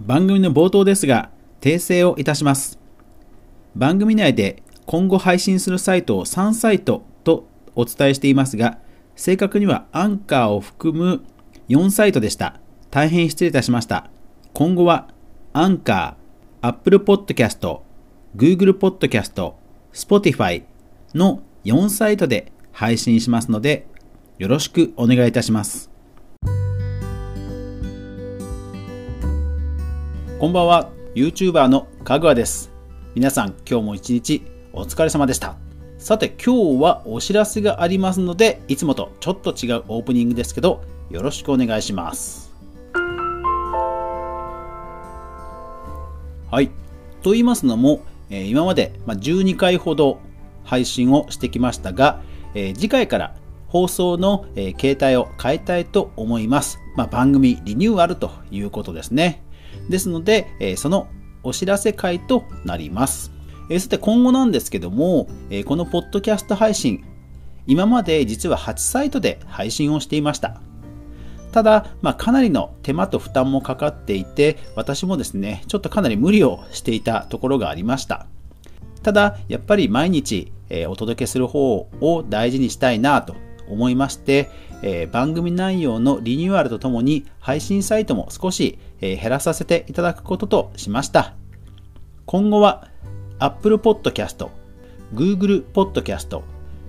番組の冒頭ですが、訂正をいたします。番組内で今後配信するサイトを3サイトとお伝えしていますが、正確にはアンカーを含む4サイトでした。大変失礼いたしました。今後はアンカー、Apple Podcast、Google Podcast、Spotify の4サイトで配信しますので、よろしくお願いいたします。こんばんは、YouTuber のかぐわです。皆さん、今日も一日お疲れ様でした。さて、今日はお知らせがありますので、いつもとちょっと違うオープニングですけど、よろしくお願いします。はい。と言いますのも、え今までまあ12回ほど配信をしてきましたが、え次回から放送の、えー形態を変えたいと思います。まあ、番組リニューアルということですね。ですので、えーそのお知らせ会となります。えーさて今後なんですけども、えーこのポッドキャスト配信、今まで実は8サイトで配信をしていました。ただ、まあ、かなりの手間と負担もかかっていて、私もですね、ちょっとかなり無理をしていたところがありました。ただ、やっぱり毎日、えーお届けする方を大事にしたいなと思いまして、えー番組内容のリニューアルとともに配信サイトも少し、えー減らさせていただくこととしました。今後は Apple Podcast、Google Podcast、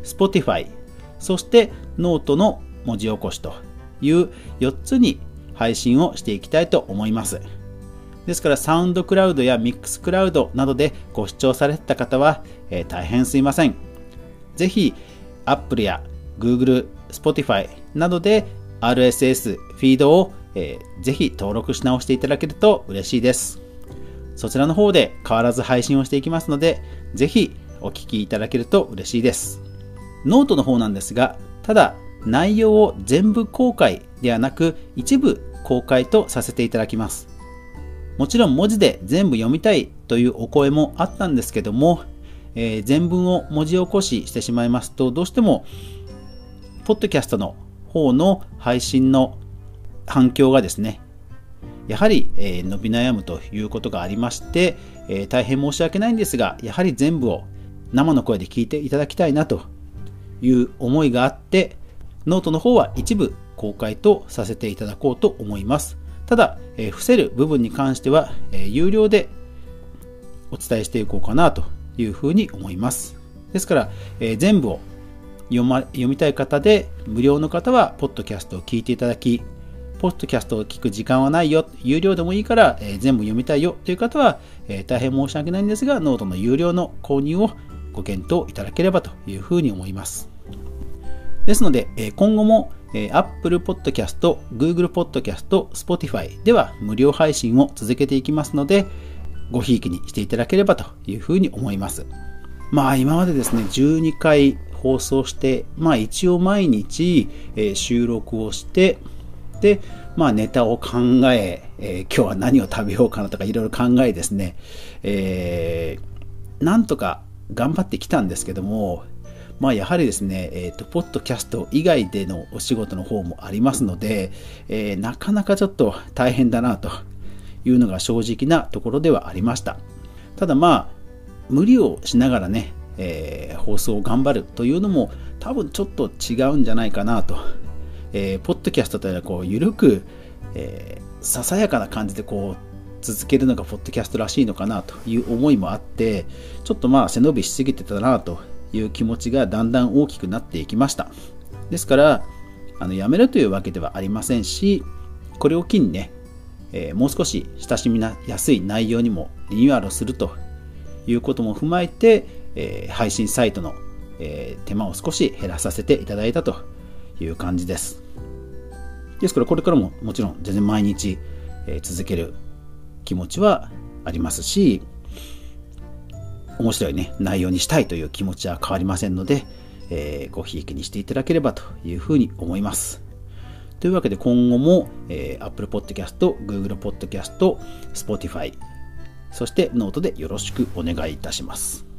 Spotify、そしてノートの文字起こしという4つに配信をしていきたいと思います。ですから、サウンドクラウドやミックスクラウドなどでご視聴されてた方は、えー大変すいません。ぜひ、Apple や Google、Spotify などで RSS フィードを、えーぜひ登録し直していただけると嬉しいです。そちらの方で変わらず配信をしていきますので、ぜひお聞きいただけると嬉しいです。ノートの方なんですが、ただ内容を全部公開ではなく一部公開とさせていただきます。もちろん文字で全部読みたいというお声もあったんですけども、えー全文を文字起こししてしまいますと、どうしても、ポッドキャストの方の配信の反響がですね、やはり、え伸び悩むということがありまして、え大変申し訳ないんですが、やはり全部を生の声で聞いていただきたいなという思いがあって、ノートの方は一部公開とさせていただこうと思います。ただ、え伏せる部分に関しては、え有料でお伝えしていこうかなというふうに思います。ですから、え全部を読,、ま、読みたい方で、無料の方は、ポッドキャストを聞いていただき、ポッドキャストを聞く時間はないよ、有料でもいいから、えー全部読みたいよという方は、えー大変申し訳ないんですが、ノートの有料の購入をご検討いただければというふうに思います。ですので、えー今後も、えー Apple Podcast、Google Podcast、Spotify では無料配信を続けていきますので、ごひいきにしていただければというふうに思います。まあ今までですね、12回放送して、まあ一応毎日、えー収録をして、で、まあネタを考ええー今日は何を食べようかなとかいろいろ考えですね、えーなんとか頑張ってきたんですけども、まあやはりですね、えっ、と、ポッドキャスト以外でのお仕事の方もありますので、えーなかなかちょっと大変だなというのが正直なところではありました。ただまあ、無理をしながらね、えー放送を頑張るというのも多分ちょっと違うんじゃないかなと。えーポッドキャストというのはこう、ゆるく、えーささやかな感じでこう、続けるのがポッドキャストらしいのかなという思いもあって、ちょっとまあ背伸びしすぎてたなという気持ちがだんだん大きくなっていきました。ですから、あのやめるというわけではありませんし、これを機にね、えーもう少し親しみやすい内容にもリニューアルするということも踏まえて、えー配信サイトの、えー手間を少し減らさせていただいたという感じです。ですからこれからももちろん全然毎日、えー続ける気持ちはありますし、面白いね、内容にしたいという気持ちは変わりませんので、えーごひいきにしていただければというふうに思います。というわけで今後も、えー Apple Podcast、Google Podcast、Spotify、そしてノートでよろしくお願いいたします。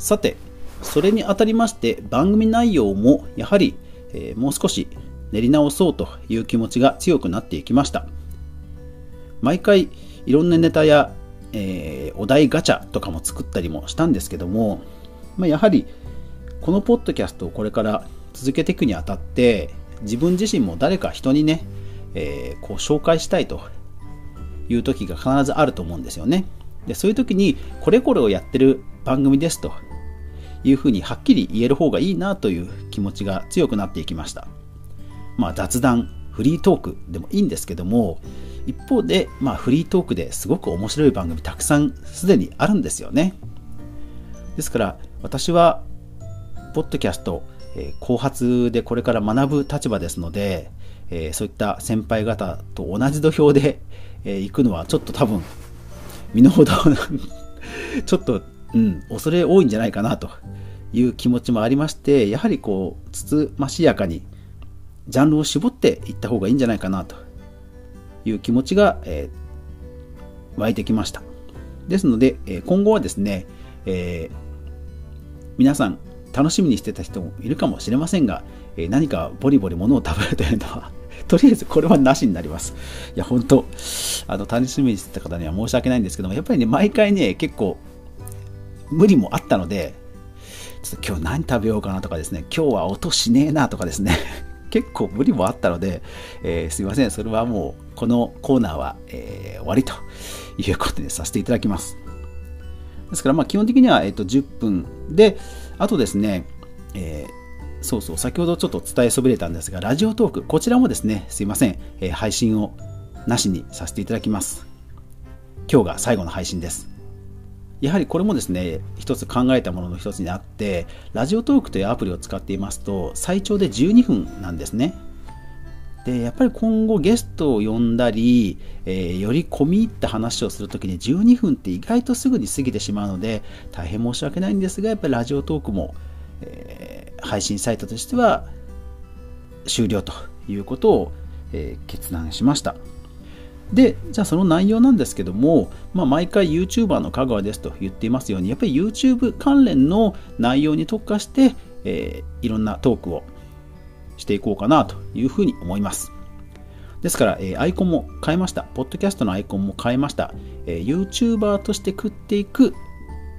さて、それにあたりまして番組内容もやはり、えーもう少し練り直そうという気持ちが強くなっていきました。毎回いろんなネタや、えー、お題ガチャとかも作ったりもしたんですけども、まあ、やはりこのポッドキャストをこれから続けていくにあたって自分自身も誰か人にね、えー、こう紹介したいという時が必ずあると思うんですよね。でそういう時にこれこれをやってる番組ですというふうにはっきり言える方がいいなという気持ちが強くなっていきました。まあ雑談、フリートークでもいいんですけども、一方で、まあ、フリートークですごく面白い番組たくさんすでにあるんですよね。ですから私はポッドキャスト、えー、後発でこれから学ぶ立場ですので、えー、そういった先輩方と同じ土俵で、えー、行くのはちょっと多分身の程ちょっと、うん、恐れ多いんじゃないかなという気持ちもありましてやはりこうつつましやかにジャンルを絞っていった方がいいんじゃないかなという気持ちが、えー、湧いてきました。ですので、え今後はですね、えー、皆さん楽しみにしてた人もいるかもしれませんが、え何かボリボリ物を食べるというのはとりあえずこれはなしになります。いや、本当あの、楽しみにしてた方には申し訳ないんですけども、やっぱりね、毎回ね、結構、無理もあったので、ちょっと今日何食べようかなとかですね、今日は音しねえなとかですね、結構無理もあったので、えー、すいません、それはもう、このコーナーは、えー、終わりということにさせていただきます。ですから、まあ、基本的には、えー、と10分で、あとですね、えーそうそう、先ほどちょっと伝えそびれたんですが、ラジオトーク、こちらもですね、すいません、えー、配信をなしにさせていただきます。今日が最後の配信です。やはりこれもですね、一つ考えたものの一つにあって、ラジオトークというアプリを使っていますと、最長で12分なんですね。で、やっぱり今後ゲストを呼んだり、えー、より込み入った話をするときに12分って意外とすぐに過ぎてしまうので、大変申し訳ないんですが、やっぱりラジオトークも、えー、配信サイトとしては終了ということを、えー、決断しました。で、じゃあその内容なんですけども、まあ、毎回 YouTuber の香川ですと言っていますように、やっぱり YouTube 関連の内容に特化して、えー、いろんなトークをしていこうかなというふうに思います。ですから、えー、アイコンも変えました。ポッドキャストのアイコンも変えました。えー、YouTuber として食っていく、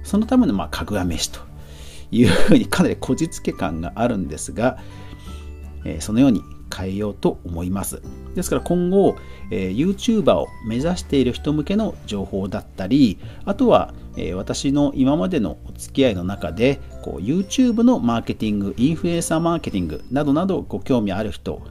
そのための、まあ、かぐわ飯というふうにかなりこじつけ感があるんですが、え、そのように変えようと思います。ですから今後、え、YouTuber を目指している人向けの情報だったり、あとは、え、私の今までのお付き合いの中でこう YouTube のマーケティング、インフルエンサーマーケティングなどなどご興味ある人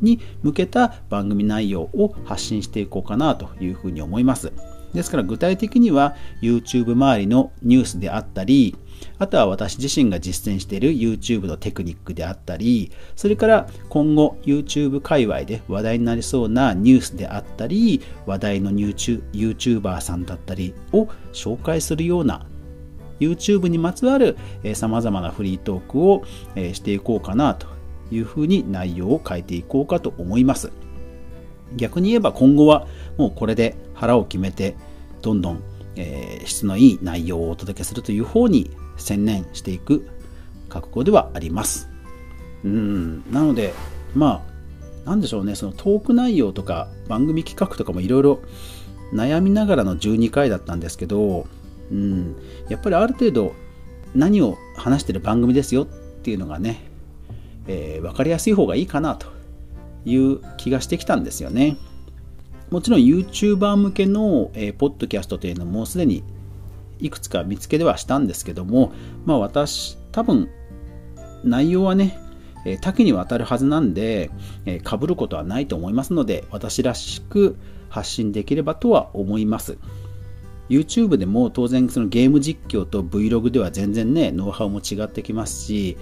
に向けた番組内容を発信していこうかなというふうに思います。ですから具体的には YouTube 周りのニュースであったり、あとは私自身が実践している YouTube のテクニックであったり、それから今後 YouTube 界隈で話題になりそうなニュースであったり、話題の YouTuber さんだったりを紹介するような YouTube にまつわる様々なフリートークをしていこうかなというふうに内容を変えていこうかと思います。逆に言えば今後はもうこれで腹を決めてどんどん、えー、質のいい内容をお届けするという方に専念していく覚悟ではあります。うん。なのでまあなんでしょうね。そのトーク内容とか番組企画とかもいろいろ悩みながらの12回だったんですけど、うん、やっぱりある程度何を話してる番組ですよっていうのがね、えー、分かりやすい方がいいかなと。いう気がしてきたんですよね。もちろん YouTuber 向けの、えー、ポッドキャストというのもすでにいくつか見つけではしたんですけども、まあ私、多分内容はね、え多岐にわたるはずなんで、えー、被ることはないと思いますので、私らしく発信できればとは思います。YouTube でも当然そのゲーム実況と Vlog では全然ね、ノウハウも違ってきますし、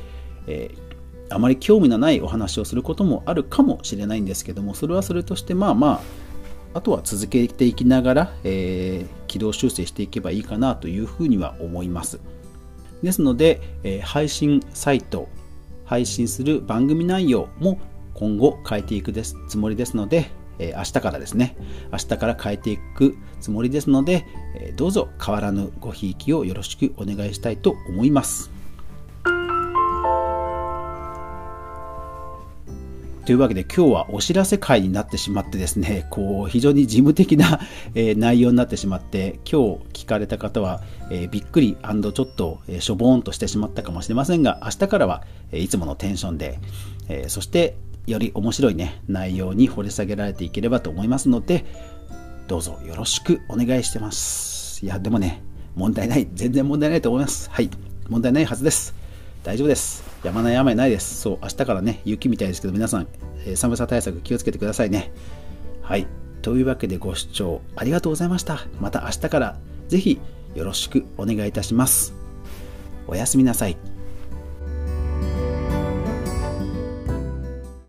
えー、あまり興味のないお話をすることもあるかもしれないんですけども、それはそれとしてまあまあ、あとは続けていきながら、えー、軌道修正していけばいいかなというふうには思います。ですので、えー、配信サイト、配信する番組内容も今後変えていくですつもりですので、えー、明日からですね、明日から変えていくつもりですので、えどうぞ変わらぬごひいきをよろしくお願いしたいと思います。というわけで今日はお知らせ会になってしまってですね、こう非常に事務的な、え内容になってしまって、今日聞かれた方は、えびっくりちょっと、えしょぼーんとしてしまったかもしれませんが、明日からは、えいつものテンションで、えそしてより面白いね、内容に掘り下げられていければと思いますので、どうぞよろしくお願いしてます。いや、でもね、問題ない。全然問題ないと思います。はい。問題ないはずです。大丈夫です。山の山ないです。そう、明日からね、雪みたいですけど、皆さん、えー、寒さ対策気をつけてくださいね。はい。というわけでご視聴ありがとうございました。また明日からぜひよろしくお願いいたします。おやすみなさい。